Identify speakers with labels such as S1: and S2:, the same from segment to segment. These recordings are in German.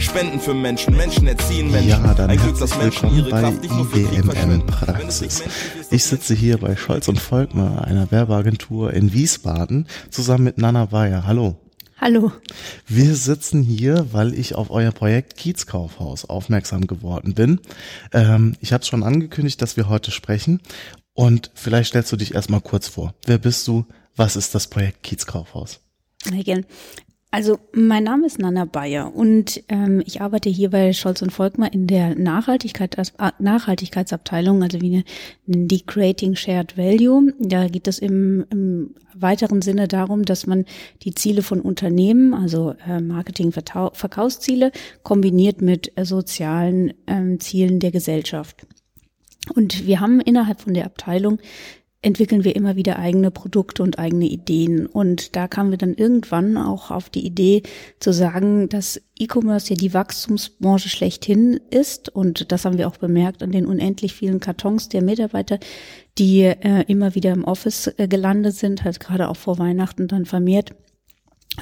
S1: Spenden für Menschen, Menschen erziehen Menschen.
S2: Ja, dann
S1: Ein
S2: herzlich
S1: Glück, dass Menschen
S2: willkommen
S1: ihre
S2: bei
S1: Kraft nicht nur für Krieg verschwenden.
S2: Praxis. Ich sitze hier bei Scholz und Volkmar, einer Werbeagentur in Wiesbaden, zusammen mit Nana Bayer. Hallo.
S3: Hallo.
S2: Wir sitzen hier, weil ich auf euer Projekt Kiezkaufhaus aufmerksam geworden bin. Ähm, ich habe schon angekündigt, dass wir heute sprechen. Und vielleicht stellst du dich erstmal kurz vor. Wer bist du? Was ist das Projekt Kiezkaufhaus?
S3: Gern. Also mein Name ist Nana Bayer und ähm, ich arbeite hier bei Scholz und Volkmar in der Nachhaltigkeit, äh, Nachhaltigkeitsabteilung, also wie nennen die Creating Shared Value. Da geht es im, im weiteren Sinne darum, dass man die Ziele von Unternehmen, also äh, Marketing, Vertau- Verkaufsziele, kombiniert mit äh, sozialen ähm, Zielen der Gesellschaft. Und wir haben innerhalb von der Abteilung entwickeln wir immer wieder eigene Produkte und eigene Ideen. Und da kamen wir dann irgendwann auch auf die Idee zu sagen, dass E-Commerce ja die Wachstumsbranche schlechthin ist. Und das haben wir auch bemerkt an den unendlich vielen Kartons der Mitarbeiter, die äh, immer wieder im Office äh, gelandet sind, halt gerade auch vor Weihnachten dann vermehrt.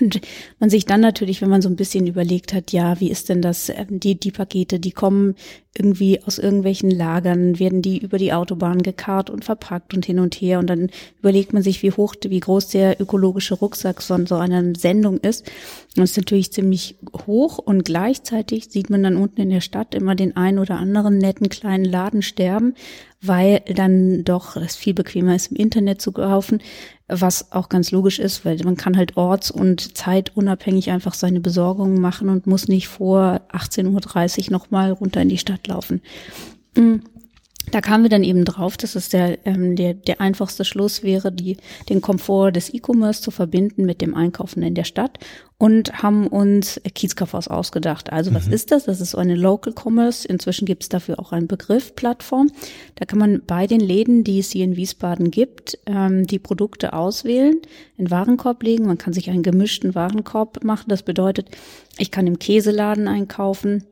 S3: Und man sich dann natürlich, wenn man so ein bisschen überlegt hat, ja, wie ist denn das, ähm, die, die Pakete, die kommen irgendwie aus irgendwelchen Lagern, werden die über die Autobahn gekarrt und verpackt und hin und her. Und dann überlegt man sich, wie hoch, wie groß der ökologische Rucksack von so einer Sendung ist. Und das ist natürlich ziemlich hoch und gleichzeitig sieht man dann unten in der Stadt immer den einen oder anderen netten kleinen Laden sterben, weil dann doch es viel bequemer ist, im Internet zu kaufen, was auch ganz logisch ist, weil man kann halt orts- und zeitunabhängig einfach seine Besorgungen machen und muss nicht vor 18.30 Uhr nochmal runter in die Stadt laufen. Mm. Da kamen wir dann eben drauf, dass es der, ähm, der, der einfachste Schluss wäre, die, den Komfort des E-Commerce zu verbinden mit dem Einkaufen in der Stadt und haben uns Kiezkaufhaus ausgedacht. Also was ist das? Das ist so eine Local Commerce. Inzwischen gibt es dafür auch einen Begriff, Plattform. Da kann man bei den Läden, die es hier in Wiesbaden gibt, ähm, die Produkte auswählen, in Warenkorb legen. Man kann sich einen gemischten Warenkorb machen. Das bedeutet, ich kann im Käseladen einkaufen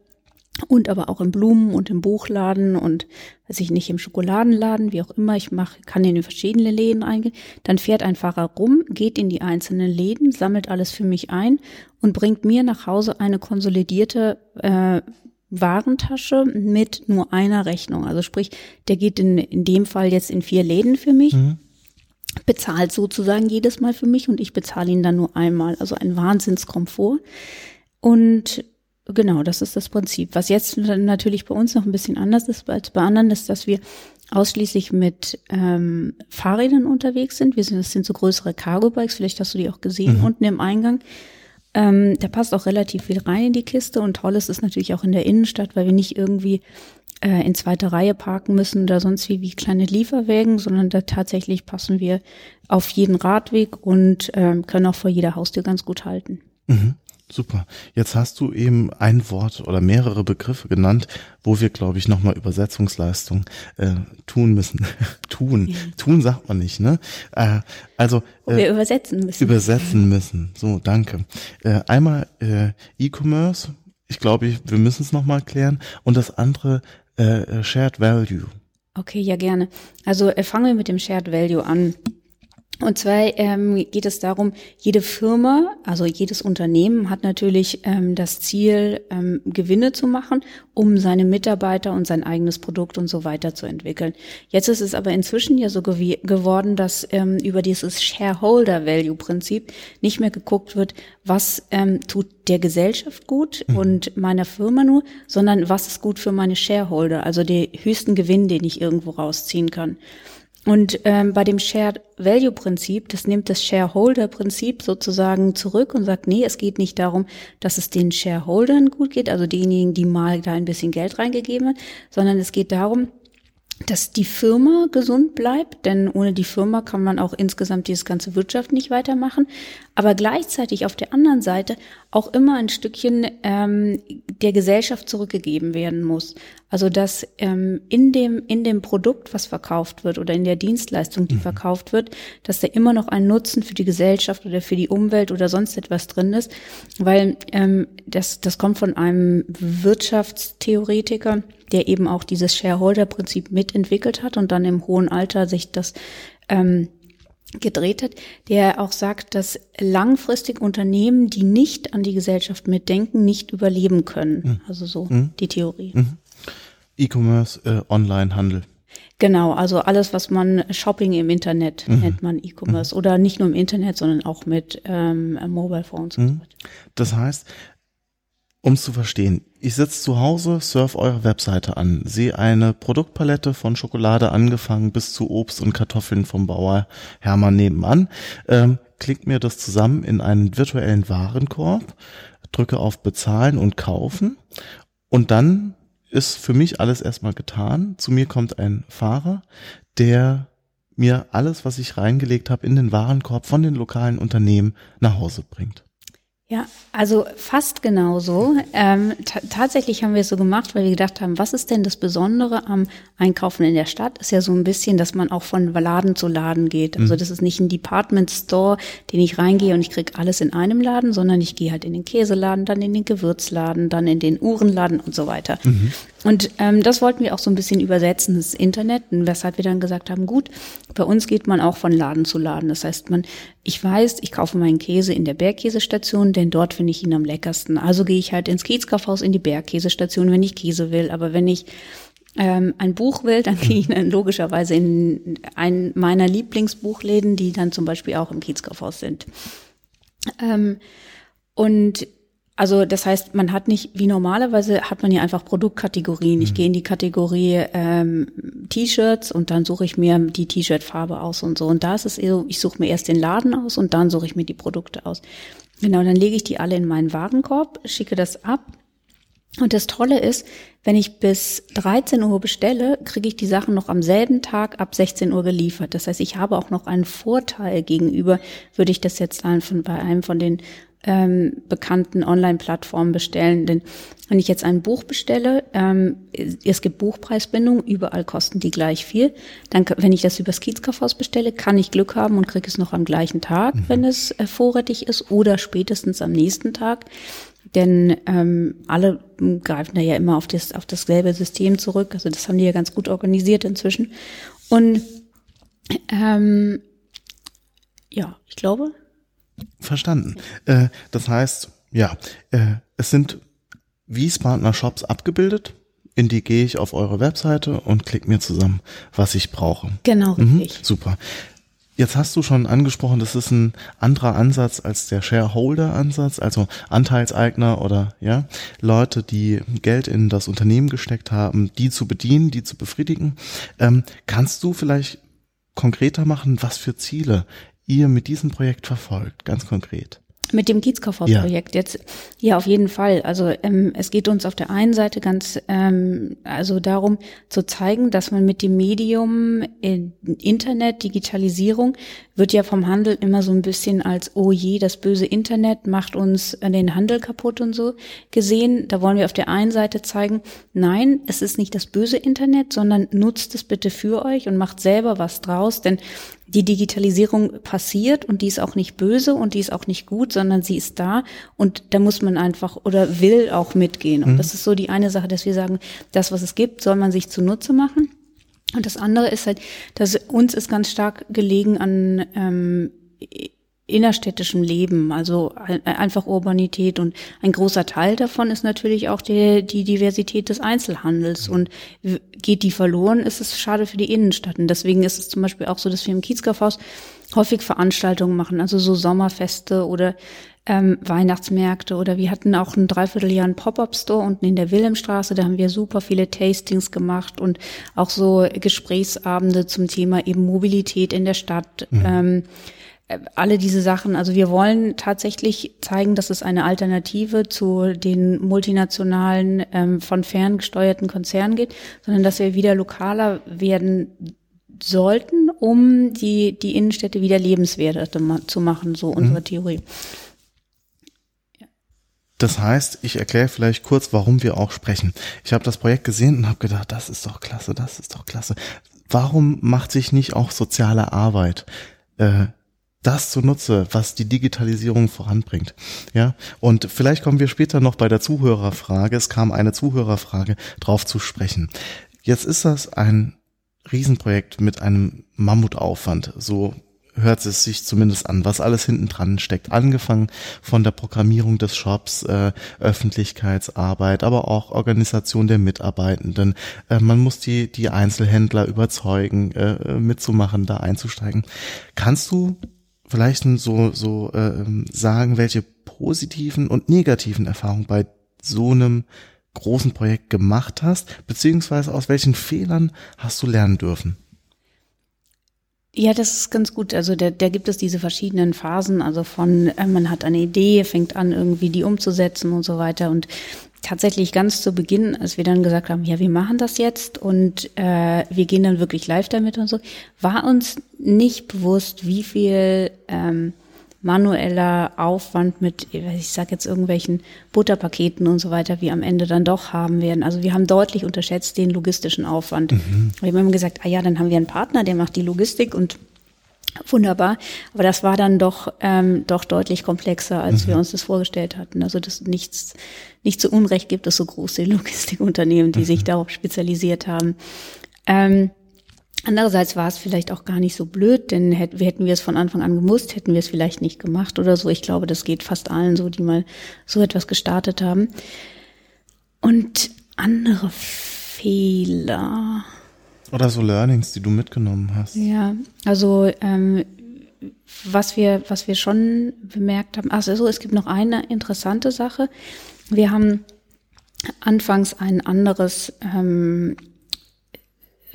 S3: und aber auch im Blumen- und im Buchladen und weiß ich nicht, im Schokoladenladen, wie auch immer. Ich mache, kann in die verschiedenen Läden eingehen. Dann fährt ein Fahrer rum, geht in die einzelnen Läden, sammelt alles für mich ein und bringt mir nach Hause eine konsolidierte äh, Warentasche mit nur einer Rechnung. Also sprich, der geht in, in dem Fall jetzt in vier Läden für mich bezahlt sozusagen jedes Mal für mich und ich bezahle ihn dann nur einmal. Also ein Wahnsinnskomfort. Und genau, das ist das Prinzip. Was jetzt natürlich bei uns noch ein bisschen anders ist als bei anderen, ist, dass wir ausschließlich mit ähm, Fahrrädern unterwegs sind. Wir sind, das sind so größere Cargo-Bikes, vielleicht hast du die auch gesehen, unten im Eingang. Ähm, da passt auch relativ viel rein in die Kiste und toll ist es natürlich auch in der Innenstadt, weil wir nicht irgendwie äh, in zweiter Reihe parken müssen oder sonst wie wie kleine Lieferwägen, sondern da tatsächlich passen wir auf jeden Radweg und ähm, können auch vor jeder Haustür ganz gut halten.
S2: Mhm. Super. Jetzt hast du eben ein Wort oder mehrere Begriffe genannt, wo wir, glaube ich, nochmal Übersetzungsleistung äh, tun müssen. tun. Tun sagt man nicht, ne? Äh, also
S3: Wo
S2: äh,
S3: wir übersetzen müssen.
S2: übersetzen müssen. So, danke. Äh, einmal äh, E-Commerce. Ich glaube, wir müssen es nochmal klären. Und das andere äh, Shared Value.
S3: Okay, ja gerne. Also äh, fangen wir mit dem Shared Value an. Und zwar ähm, geht es darum, jede Firma, also jedes Unternehmen hat natürlich ähm, das Ziel, ähm, Gewinne zu machen, um seine Mitarbeiter und sein eigenes Produkt und so weiter zu entwickeln. Jetzt ist es aber inzwischen ja so gewi- geworden, dass ähm, über dieses Shareholder Value Prinzip nicht mehr geguckt wird, was ähm, tut der Gesellschaft gut und meiner Firma nur, sondern was ist gut für meine Shareholder, also den höchsten Gewinn, den ich irgendwo rausziehen kann. Und ähm, bei dem Shared Value Prinzip, das nimmt das Shareholder Prinzip sozusagen zurück und sagt, nee, es geht nicht darum, dass es den Shareholdern gut geht, also denjenigen, die mal da ein bisschen Geld reingegeben hat, sondern es geht darum, dass die Firma gesund bleibt, denn ohne die Firma kann man auch insgesamt dieses ganze Wirtschaft nicht weitermachen. Aber gleichzeitig auf der anderen Seite auch immer ein Stückchen ähm, der Gesellschaft zurückgegeben werden muss. Also dass ähm, in dem in dem Produkt, was verkauft wird oder in der Dienstleistung, die mhm. verkauft wird, dass da immer noch ein Nutzen für die Gesellschaft oder für die Umwelt oder sonst etwas drin ist, weil ähm, das das kommt von einem Wirtschaftstheoretiker, der eben auch dieses Shareholder-Prinzip mitentwickelt hat und dann im hohen Alter sich das ähm, gedreht hat, der auch sagt, dass langfristig Unternehmen, die nicht an die Gesellschaft mitdenken, nicht überleben können. Mhm. Also so mhm. die Theorie. Mhm.
S2: E-Commerce, äh, Online-Handel.
S3: Genau, also alles, was man Shopping im Internet mhm. nennt man E-Commerce mhm. oder nicht nur im Internet, sondern auch mit ähm, Mobile Phones. Und
S2: so weiter. Das heißt, um es zu verstehen, ich sitze zu Hause, surf eure Webseite an, sehe eine Produktpalette von Schokolade angefangen bis zu Obst und Kartoffeln vom Bauer Hermann nebenan, ähm, klickt mir das zusammen in einen virtuellen Warenkorb, drücke auf Bezahlen und Kaufen und dann ist für mich alles erstmal getan. Zu mir kommt ein Fahrer, der mir alles, was ich reingelegt habe, in den Warenkorb von den lokalen Unternehmen nach Hause bringt.
S3: Ja, also fast genauso. Ähm, tatsächlich haben wir es so gemacht, weil wir gedacht haben, was ist denn das Besondere am Einkaufen in der Stadt? Ist ja so ein bisschen, dass man auch von Laden zu Laden geht. Also mhm. das ist nicht ein Department Store, den ich reingehe und ich krieg alles in einem Laden, sondern ich gehe halt in den Käseladen, dann in den Gewürzladen, dann in den Uhrenladen und so weiter. Mhm. Und ähm, das wollten wir auch so ein bisschen übersetzen, das Internet, weshalb wir dann gesagt haben, gut, bei uns geht man auch von Laden zu Laden. Das heißt, man, ich weiß, ich kaufe meinen Käse in der Bergkäsestation, denn dort finde ich ihn am leckersten. Also gehe ich halt ins Kiezkaufhaus in die Bergkäsestation, wenn ich Käse will. Aber wenn ich ähm, ein Buch will, dann gehe ich dann logischerweise in einen meiner Lieblingsbuchläden, die dann zum Beispiel auch im Kiezkaufhaus sind. Ähm, und also das heißt, man hat nicht, wie normalerweise hat man ja einfach Produktkategorien. Ich mhm. gehe in die Kategorie ähm, T-Shirts und dann suche ich mir die T-Shirt-Farbe aus und so. Und da ist es so, ich suche mir erst den Laden aus und dann suche ich mir die Produkte aus. Genau, dann lege ich die alle in meinen Warenkorb, schicke das ab. Und das Tolle ist, wenn ich bis 13 Uhr bestelle, kriege ich die Sachen noch am selben Tag ab 16 Uhr geliefert. Das heißt, ich habe auch noch einen Vorteil gegenüber, würde ich das jetzt von, bei einem von den ähm, bekannten Online-Plattformen bestellen. Denn wenn ich jetzt ein Buch bestelle, ähm, es gibt Buchpreisbindung, überall kosten die gleich viel. Dann, wenn ich das übers Kiezkaufhaus bestelle, kann ich Glück haben und kriege es noch am gleichen Tag, mhm. wenn es äh, vorrätig ist, oder spätestens am nächsten Tag. Denn ähm, alle greifen da ja immer auf das auf dasselbe System zurück. Also das haben die ja ganz gut organisiert inzwischen. Und ähm, ja, ich glaube,
S2: Verstanden. Äh, das heißt, ja, äh, es sind Wiesbadener Shops abgebildet. In die gehe ich auf eure Webseite und klicke mir zusammen, was ich brauche.
S3: Genau,
S2: mhm, Super. Jetzt hast du schon angesprochen, das ist ein anderer Ansatz als der Shareholder-Ansatz, also Anteilseigner oder ja Leute, die Geld in das Unternehmen gesteckt haben, die zu bedienen, die zu befriedigen. Ähm, kannst du vielleicht konkreter machen, was für Ziele ihr mit diesem Projekt verfolgt, ganz konkret?
S3: Mit dem Kiezkaufhaus-Projekt ja. jetzt, ja, auf jeden Fall. Also ähm, es geht uns auf der einen Seite ganz ähm, also darum zu zeigen, dass man mit dem Medium äh, Internet, Digitalisierung wird ja vom Handel immer so ein bisschen als, oh je, das böse Internet macht uns äh, den Handel kaputt und so gesehen. Da wollen wir auf der einen Seite zeigen, nein, es ist nicht das böse Internet, sondern nutzt es bitte für euch und macht selber was draus, denn die Digitalisierung passiert und die ist auch nicht böse und die ist auch nicht gut, sondern sie ist da und da muss man einfach oder will auch mitgehen. Und mhm. das ist so die eine Sache, dass wir sagen, das, was es gibt, soll man sich zunutze machen. Und das andere ist halt, dass uns ist ganz stark gelegen an ähm, innerstädtischem Leben, also einfach Urbanität und ein großer Teil davon ist natürlich auch die, die Diversität des Einzelhandels und geht die verloren, ist es schade für die Innenstadt und deswegen ist es zum Beispiel auch so, dass wir im Kiezkaufhaus häufig Veranstaltungen machen, also so Sommerfeste oder ähm, Weihnachtsmärkte oder wir hatten auch ein Dreivierteljahr einen Pop-up-Store unten in der Wilhelmstraße, da haben wir super viele Tastings gemacht und auch so Gesprächsabende zum Thema eben Mobilität in der Stadt. Mhm. Ähm, alle diese Sachen, also wir wollen tatsächlich zeigen, dass es eine Alternative zu den multinationalen, ähm, von fern gesteuerten Konzernen geht, sondern dass wir wieder lokaler werden sollten, um die, die Innenstädte wieder lebenswerter zu machen, so unsere mhm. Theorie.
S2: Das heißt, ich erkläre vielleicht kurz, warum wir auch sprechen. Ich habe das Projekt gesehen und habe gedacht, das ist doch klasse, das ist doch klasse. Warum macht sich nicht auch soziale Arbeit äh, das zunutze, was die Digitalisierung voranbringt. Ja, und vielleicht kommen wir später noch bei der Zuhörerfrage. Es kam eine Zuhörerfrage drauf zu sprechen. Jetzt ist das ein Riesenprojekt mit einem Mammutaufwand. So hört es sich zumindest an, was alles hinten dran steckt. Angefangen von der Programmierung des Shops, äh, Öffentlichkeitsarbeit, aber auch Organisation der Mitarbeitenden. Äh, man muss die, die Einzelhändler überzeugen, äh, mitzumachen, da einzusteigen. Kannst du vielleicht so, so äh, sagen, welche positiven und negativen Erfahrungen bei so einem großen Projekt gemacht hast, beziehungsweise aus welchen Fehlern hast du lernen dürfen?
S3: Ja, das ist ganz gut. Also da, da gibt es diese verschiedenen Phasen, also von äh, man hat eine Idee, fängt an irgendwie die umzusetzen und so weiter. Und tatsächlich ganz zu Beginn, als wir dann gesagt haben, ja, wir machen das jetzt und äh, wir gehen dann wirklich live damit und so, war uns nicht bewusst, wie viel ähm, manueller Aufwand mit, ich sage jetzt irgendwelchen Butterpaketen und so weiter, wir am Ende dann doch haben werden. Also wir haben deutlich unterschätzt den logistischen Aufwand. Mhm. Wir haben immer gesagt, ah ja, dann haben wir einen Partner, der macht die Logistik und wunderbar. Aber das war dann doch ähm, doch deutlich komplexer, als mhm. wir uns das vorgestellt hatten. Also das nichts nicht zu Unrecht gibt es so große Logistikunternehmen, die mhm. sich darauf spezialisiert haben. Ähm, Andererseits war es vielleicht auch gar nicht so blöd, denn hätten wir, hätten wir es von Anfang an gemusst, hätten wir es vielleicht nicht gemacht oder so. Ich glaube, das geht fast allen so, die mal so etwas gestartet haben. Und andere Fehler.
S2: Oder so Learnings, die du mitgenommen hast.
S3: Ja, also ähm, was wir, was wir schon bemerkt haben, also es gibt noch eine interessante Sache. Wir haben anfangs ein anderes ähm,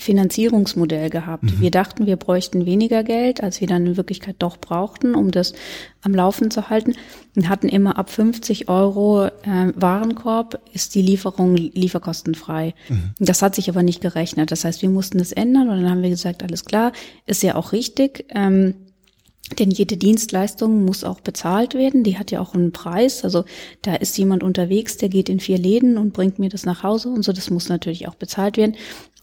S3: Finanzierungsmodell gehabt. Mhm. Wir dachten, wir bräuchten weniger Geld, als wir dann in Wirklichkeit doch brauchten, um das am Laufen zu halten. Und hatten immer ab 50 Euro äh, Warenkorb ist die Lieferung lieferkostenfrei. Mhm. Das hat sich aber nicht gerechnet. Das heißt, wir mussten das ändern und dann haben wir gesagt, alles klar, ist ja auch richtig. Ähm, denn jede Dienstleistung muss auch bezahlt werden. Die hat ja auch einen Preis. Also da ist jemand unterwegs, der geht in vier Läden und bringt mir das nach Hause und so. Das muss natürlich auch bezahlt werden.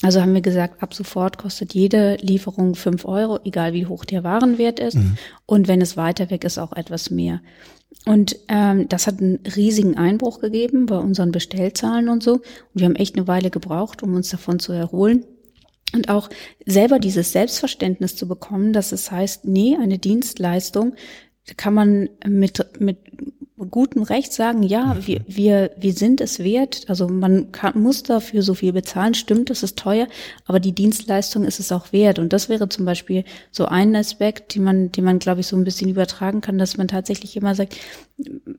S3: Also haben wir gesagt, ab sofort kostet jede Lieferung fünf Euro, egal wie hoch der Warenwert ist. Mhm. Und wenn es weiter weg ist, auch etwas mehr. Und ähm, das hat einen riesigen Einbruch gegeben bei unseren Bestellzahlen und so. Und wir haben echt eine Weile gebraucht, um uns davon zu erholen. Und auch selber dieses Selbstverständnis zu bekommen, dass es heißt, nee, eine Dienstleistung kann man mit, mit gutem Recht sagen, ja, mhm. wir, wir, wir sind es wert. Also man kann, muss dafür so viel bezahlen. Stimmt, das ist teuer, aber die Dienstleistung ist es auch wert. Und das wäre zum Beispiel so ein Aspekt, die man, die man, glaube ich, so ein bisschen übertragen kann, dass man tatsächlich immer sagt,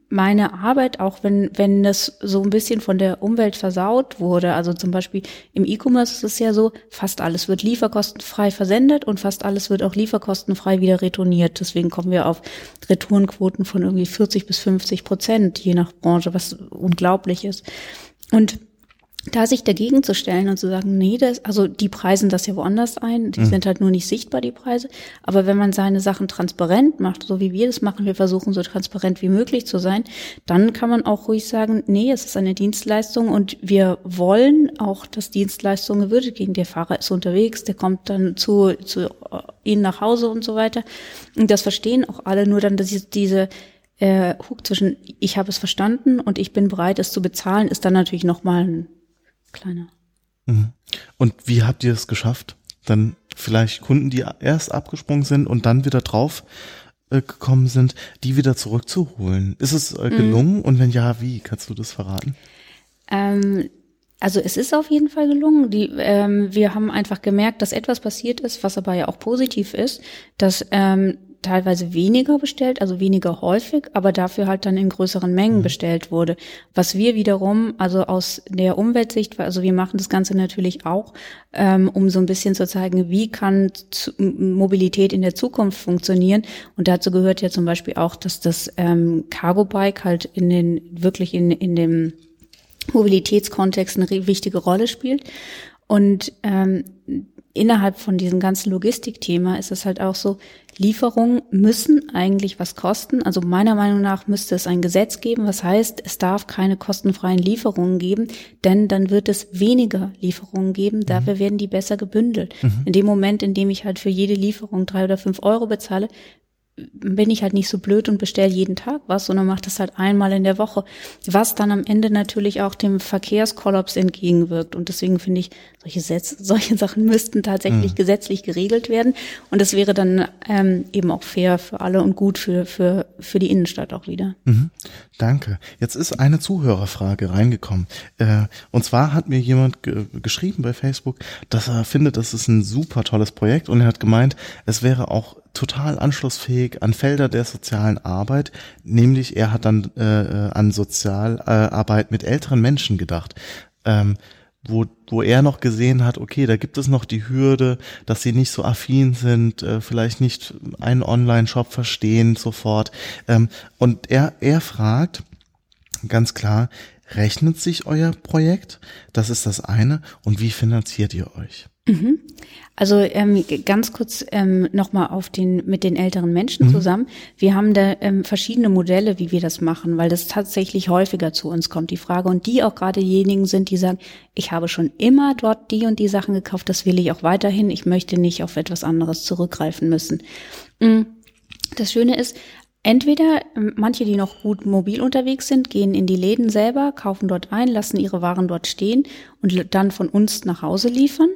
S3: meine Arbeit, auch wenn, wenn das so ein bisschen von der Umwelt versaut wurde, also zum Beispiel im E-Commerce ist es ja so, fast alles wird lieferkostenfrei versendet und fast alles wird auch lieferkostenfrei wieder retourniert. Deswegen kommen wir auf Retourenquoten von irgendwie 40 bis 50 Prozent, je nach Branche, was unglaublich ist. Und da sich dagegen zu stellen und zu sagen, nee, das, also die preisen das ja woanders ein, die mhm. sind halt nur nicht sichtbar, die Preise. Aber wenn man seine Sachen transparent macht, so wie wir das machen, wir versuchen so transparent wie möglich zu sein, dann kann man auch ruhig sagen, nee, es ist eine Dienstleistung und wir wollen auch, dass Dienstleistungen gewürdigt gehen. Der Fahrer ist unterwegs, der kommt dann zu, zu äh, ihnen nach Hause und so weiter. Und das verstehen auch alle, nur dann, dass diese äh, Hook zwischen ich habe es verstanden und ich bin bereit, es zu bezahlen, ist dann natürlich nochmal ein kleiner.
S2: Mhm. Und wie habt ihr es geschafft? Dann vielleicht Kunden, die erst abgesprungen sind und dann wieder drauf äh, gekommen sind, die wieder zurückzuholen. Ist es äh, mhm. gelungen? Mhm. Und wenn ja, wie? Kannst du das verraten?
S3: Ähm, also es ist auf jeden Fall gelungen. Die, ähm, wir haben einfach gemerkt, dass etwas passiert ist, was aber ja auch positiv ist, dass ähm, teilweise weniger bestellt, also weniger häufig, aber dafür halt dann in größeren Mengen mhm. bestellt wurde. Was wir wiederum, also aus der Umweltsicht, also wir machen das Ganze natürlich auch, ähm, um so ein bisschen zu zeigen, wie kann Mobilität in der Zukunft funktionieren. Und dazu gehört ja zum Beispiel auch, dass das ähm, Cargo Bike halt in den wirklich in, in dem Mobilitätskontext eine wichtige Rolle spielt. Und ähm, innerhalb von diesem ganzen Logistikthema ist es halt auch so, Lieferungen müssen eigentlich was kosten. Also meiner Meinung nach müsste es ein Gesetz geben, was heißt, es darf keine kostenfreien Lieferungen geben, denn dann wird es weniger Lieferungen geben, dafür mhm. werden die besser gebündelt. Mhm. In dem Moment, in dem ich halt für jede Lieferung drei oder fünf Euro bezahle, bin ich halt nicht so blöd und bestelle jeden Tag was, sondern mache das halt einmal in der Woche, was dann am Ende natürlich auch dem Verkehrskollaps entgegenwirkt. Und deswegen finde ich, solche, Sätze, solche Sachen müssten tatsächlich mhm. gesetzlich geregelt werden. Und das wäre dann ähm, eben auch fair für alle und gut für, für, für die Innenstadt auch wieder.
S2: Mhm. Danke. Jetzt ist eine Zuhörerfrage reingekommen. Äh, und zwar hat mir jemand ge geschrieben bei Facebook, dass er findet, das ist ein super tolles Projekt und er hat gemeint, es wäre auch total anschlussfähig an Felder der sozialen Arbeit, nämlich er hat dann äh, äh an Sozialarbeit mit älteren Menschen gedacht. Ähm, wo, wo er noch gesehen hat, okay, da gibt es noch die Hürde, dass sie nicht so affin sind, äh, vielleicht nicht einen Online-Shop verstehen sofort. Ähm, und er, er fragt ganz klar, rechnet sich euer Projekt? Das ist das eine. Und wie finanziert ihr euch?
S3: Mhm. Also ähm, ganz kurz ähm, nochmal auf den mit den älteren Menschen mhm. zusammen. Wir haben da ähm, verschiedene Modelle, wie wir das machen, weil das tatsächlich häufiger zu uns kommt, die Frage. Und die auch gerade diejenigen sind, die sagen, ich habe schon immer dort die und die Sachen gekauft, das will ich auch weiterhin. Ich möchte nicht auf etwas anderes zurückgreifen müssen. Mm, das Schöne ist, Entweder ähm, manche, die noch gut mobil unterwegs sind, gehen in die Läden selber, kaufen dort ein, lassen ihre Waren dort stehen und dann von uns nach Hause liefern.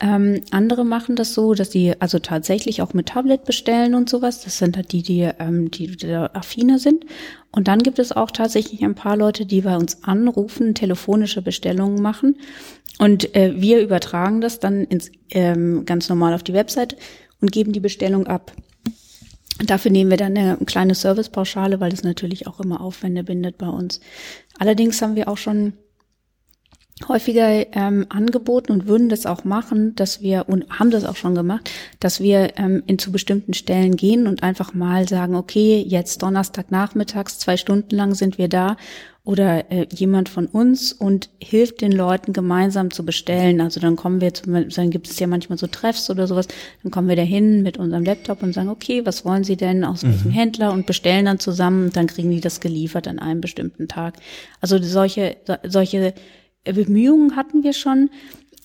S3: Ähm, andere machen das so, dass sie also tatsächlich auch mit Tablet bestellen und sowas. Das sind halt die, die, ähm, die, die affiner sind. Und dann gibt es auch tatsächlich ein paar Leute, die bei uns anrufen, telefonische Bestellungen machen. Und äh, wir übertragen das dann ins, ähm, ganz normal auf die Website und geben die Bestellung ab. Dafür nehmen wir dann eine kleine Servicepauschale, weil das natürlich auch immer Aufwände bindet bei uns. Allerdings haben wir auch schon häufiger ähm, angeboten und würden das auch machen, dass wir und haben das auch schon gemacht, dass wir ähm, in zu bestimmten Stellen gehen und einfach mal sagen, okay, jetzt Donnerstag nachmittags zwei Stunden lang sind wir da oder äh, jemand von uns und hilft den Leuten gemeinsam zu bestellen. Also dann kommen wir, zum, dann gibt es ja manchmal so Treffs oder sowas, dann kommen wir dahin mit unserem Laptop und sagen, okay, was wollen Sie denn aus mhm. welchem Händler und bestellen dann zusammen und dann kriegen die das geliefert an einem bestimmten Tag. Also solche solche Bemühungen hatten wir schon.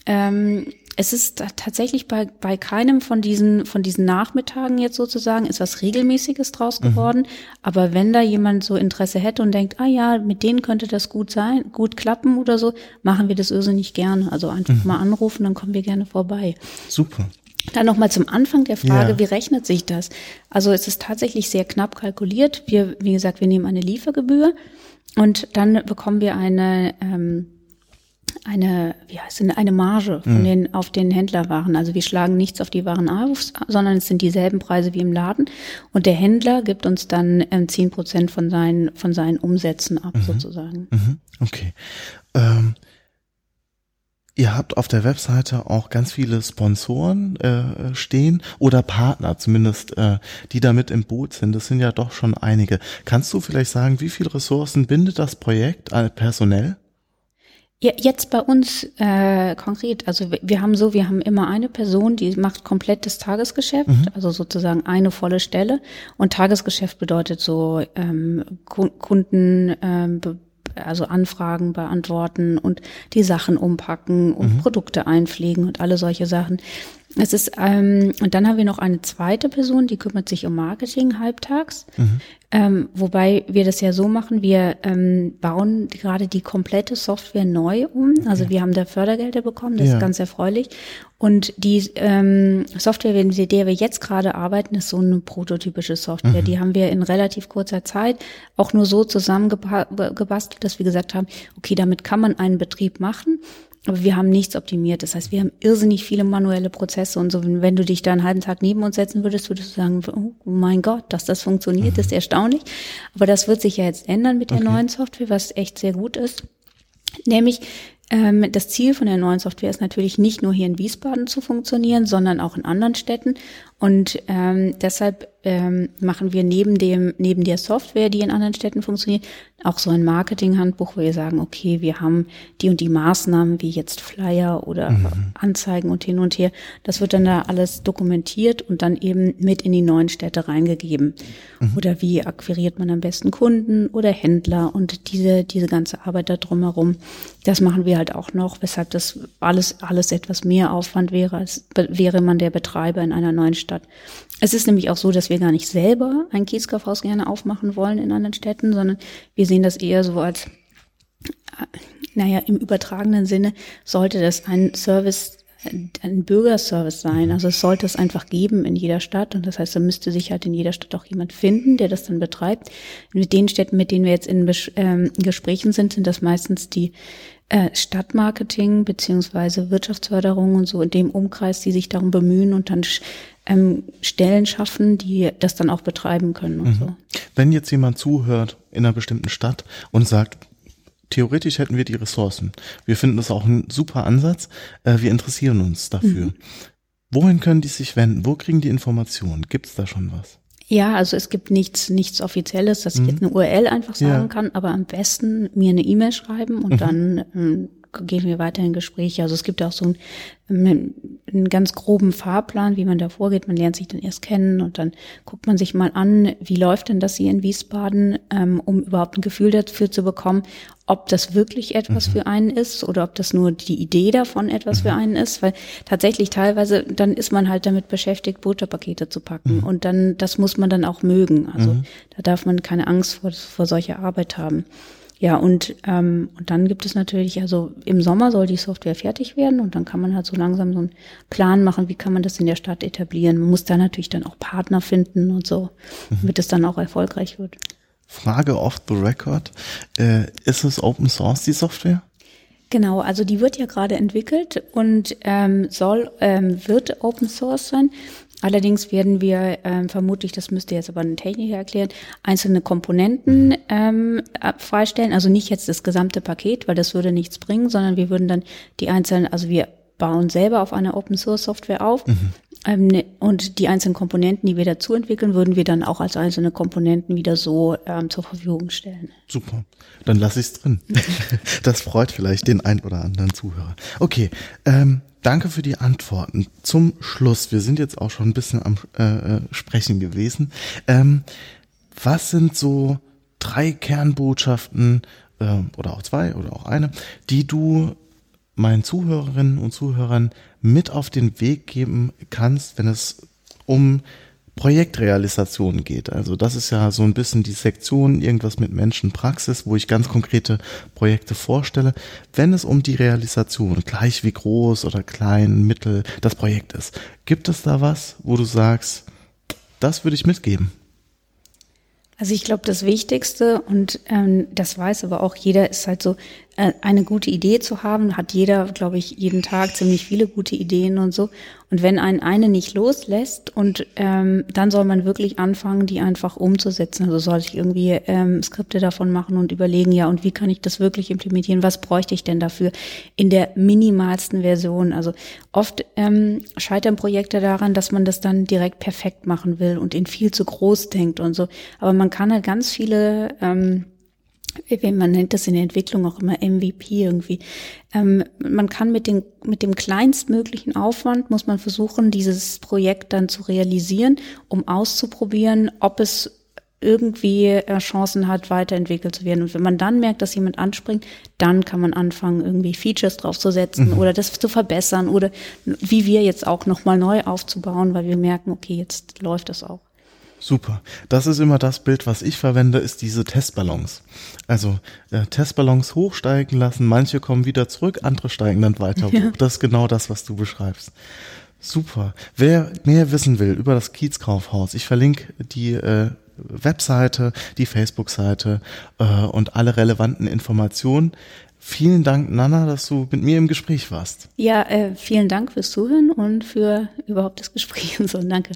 S3: Ähm, es ist tatsächlich bei, bei keinem von diesen, von diesen Nachmittagen jetzt sozusagen ist was Regelmäßiges draus mhm. geworden. Mhm. Aber wenn da jemand so Interesse hätte und denkt, ah ja, mit denen könnte das gut sein, gut klappen oder so, machen wir das irrsinnig gerne. Also einfach mhm. mal anrufen, dann kommen wir gerne vorbei.
S2: Super.
S3: Dann nochmal zum Anfang der Frage, ja. wie rechnet sich das? Also es ist tatsächlich sehr knapp kalkuliert. Wir, wie gesagt, wir nehmen eine Liefergebühr und dann bekommen wir eine, ähm, eine, wie heißt denn, eine Marge von mhm. den, auf den Händlerwaren. Also wir schlagen nichts auf die Waren auf, sondern es sind dieselben Preise wie im Laden. Und der Händler gibt uns dann ähm, zehn Prozent von seinen, von seinen Umsätzen ab, mhm. sozusagen.
S2: Mhm. Okay. Ähm, ihr habt auf der Webseite auch ganz viele Sponsoren äh, stehen oder Partner, zumindest äh, die da mit im Boot sind. Das sind ja doch schon einige. Kannst du vielleicht sagen, wie viele Ressourcen bindet das Projekt äh, personell?
S3: Ja, jetzt bei uns äh, konkret, also wir haben so, wir haben immer eine Person, die macht komplettes Tagesgeschäft, mhm. also sozusagen eine volle Stelle. Und Tagesgeschäft bedeutet so ähm, Kunden, ähm, also Anfragen beantworten und die Sachen umpacken und mhm. Produkte einpflegen und alle solche Sachen. Es ist, ähm, und dann haben wir noch eine zweite Person, die kümmert sich um Marketing halbtags. Mhm. Ähm, wobei wir das ja so machen, wir ähm, bauen gerade die komplette Software neu um. Okay. Also wir haben da Fördergelder bekommen, das ja. ist ganz erfreulich. Und die ähm, Software, mit der wir jetzt gerade arbeiten, ist so eine prototypische Software. Mhm. Die haben wir in relativ kurzer Zeit auch nur so zusammengebastelt, dass wir gesagt haben, okay, damit kann man einen Betrieb machen. Aber wir haben nichts optimiert. Das heißt, wir haben irrsinnig viele manuelle Prozesse und so. Wenn du dich da einen halben Tag neben uns setzen würdest, würdest du sagen, oh mein Gott, dass das funktioniert, mhm. ist erstaunlich. Aber das wird sich ja jetzt ändern mit der okay. neuen Software, was echt sehr gut ist. Nämlich, ähm, das Ziel von der neuen Software ist natürlich nicht nur hier in Wiesbaden zu funktionieren, sondern auch in anderen Städten. Und ähm, deshalb ähm, machen wir neben dem neben der Software, die in anderen Städten funktioniert, auch so ein Marketinghandbuch, wo wir sagen, okay, wir haben die und die Maßnahmen wie jetzt Flyer oder mhm. Anzeigen und hin und her. Das wird dann da alles dokumentiert und dann eben mit in die neuen Städte reingegeben. Mhm. Oder wie akquiriert man am besten Kunden oder Händler und diese diese ganze Arbeit da drumherum. Das machen wir halt auch noch, weshalb das alles alles etwas mehr Aufwand wäre, als wäre man der Betreiber in einer neuen Stadt. Es ist nämlich auch so, dass wir gar nicht selber ein Kiezkaufhaus gerne aufmachen wollen in anderen Städten, sondern wir sehen das eher so als, äh, naja, im übertragenen Sinne sollte das ein Service ein Bürgerservice sein. Also es sollte es einfach geben in jeder Stadt. Und das heißt, da müsste sich halt in jeder Stadt auch jemand finden, der das dann betreibt. Mit den Städten, mit denen wir jetzt in ähm, Gesprächen sind, sind das meistens die äh, Stadtmarketing beziehungsweise Wirtschaftsförderung und so in dem Umkreis, die sich darum bemühen und dann ähm, Stellen schaffen, die das dann auch betreiben können und mhm. so.
S2: Wenn jetzt jemand zuhört in einer bestimmten Stadt und sagt, theoretisch hätten wir die Ressourcen, wir finden das auch ein super Ansatz, äh, wir interessieren uns dafür. Mhm. Wohin können die sich wenden? Wo kriegen die Informationen? Gibt es da schon was?
S3: Ja, also es gibt nichts, nichts Offizielles, dass ich jetzt mhm. eine URL einfach sagen ja. kann, aber am besten mir eine E-Mail schreiben und mhm. dann ähm, gehen wir weiter in Gespräche. Also es gibt auch so einen, einen ganz groben Fahrplan, wie man da vorgeht. Man lernt sich dann erst kennen und dann guckt man sich mal an, wie läuft denn das hier in Wiesbaden, ähm, um überhaupt ein Gefühl dafür zu bekommen, ob das wirklich etwas mhm. für einen ist oder ob das nur die Idee davon etwas mhm. für einen ist, weil tatsächlich teilweise dann ist man halt damit beschäftigt, Butterpakete zu packen mhm. und dann das muss man dann auch mögen. Also mhm. da darf man keine Angst vor, vor solcher Arbeit haben. Ja, und, ähm, und dann gibt es natürlich, also im Sommer soll die Software fertig werden und dann kann man halt so langsam so einen Plan machen, wie kann man das in der Stadt etablieren. Man muss da natürlich dann auch Partner finden und so, mhm. damit es dann auch erfolgreich wird.
S2: Frage off the record. Äh, ist es Open Source, die Software?
S3: Genau, also die wird ja gerade entwickelt und ähm, soll, ähm, wird Open Source sein. Allerdings werden wir ähm, vermutlich, das müsste jetzt aber ein Techniker erklären, einzelne Komponenten mhm. ähm, freistellen. Also nicht jetzt das gesamte Paket, weil das würde nichts bringen, sondern wir würden dann die einzelnen, also wir bauen selber auf einer Open Source Software auf. Mhm. Ähm, ne, und die einzelnen Komponenten, die wir dazu entwickeln, würden wir dann auch als einzelne Komponenten wieder so ähm, zur Verfügung stellen.
S2: Super. Dann lasse ich es drin. das freut vielleicht den ein oder anderen Zuhörer. Okay. Ähm, Danke für die Antworten. Zum Schluss, wir sind jetzt auch schon ein bisschen am äh, äh, Sprechen gewesen. Ähm, was sind so drei Kernbotschaften äh, oder auch zwei oder auch eine, die du meinen Zuhörerinnen und Zuhörern mit auf den Weg geben kannst, wenn es um Projektrealisation geht. Also das ist ja so ein bisschen die Sektion, irgendwas mit Menschenpraxis, wo ich ganz konkrete Projekte vorstelle. Wenn es um die Realisation, gleich wie groß oder klein, mittel das Projekt ist, gibt es da was, wo du sagst, das würde ich mitgeben?
S3: Also ich glaube, das Wichtigste, und ähm, das weiß aber auch jeder, ist halt so, eine gute Idee zu haben, hat jeder, glaube ich, jeden Tag ziemlich viele gute Ideen und so. Und wenn einen eine nicht loslässt und ähm, dann soll man wirklich anfangen, die einfach umzusetzen. Also soll ich irgendwie ähm, Skripte davon machen und überlegen, ja, und wie kann ich das wirklich implementieren? Was bräuchte ich denn dafür in der minimalsten Version? Also oft ähm, scheitern Projekte daran, dass man das dann direkt perfekt machen will und in viel zu groß denkt und so. Aber man kann halt ganz viele ähm, man nennt das in der Entwicklung auch immer MVP irgendwie. Ähm, man kann mit, den, mit dem kleinstmöglichen Aufwand, muss man versuchen, dieses Projekt dann zu realisieren, um auszuprobieren, ob es irgendwie äh, Chancen hat, weiterentwickelt zu werden. Und wenn man dann merkt, dass jemand anspringt, dann kann man anfangen, irgendwie Features draufzusetzen mhm. oder das zu verbessern oder wie wir jetzt auch nochmal neu aufzubauen, weil wir merken, okay, jetzt läuft das auch.
S2: Super. Das ist immer das Bild, was ich verwende, ist diese Testballons. Also äh, Testballons hochsteigen lassen, manche kommen wieder zurück, andere steigen dann weiter ja. hoch. Das ist genau das, was du beschreibst. Super. Wer mehr wissen will über das Kiezkaufhaus, ich verlinke die äh, Webseite, die Facebook-Seite äh, und alle relevanten Informationen. Vielen Dank, Nana, dass du mit mir im Gespräch warst.
S3: Ja, äh, vielen Dank fürs Zuhören und für überhaupt das Gespräch und so. Danke.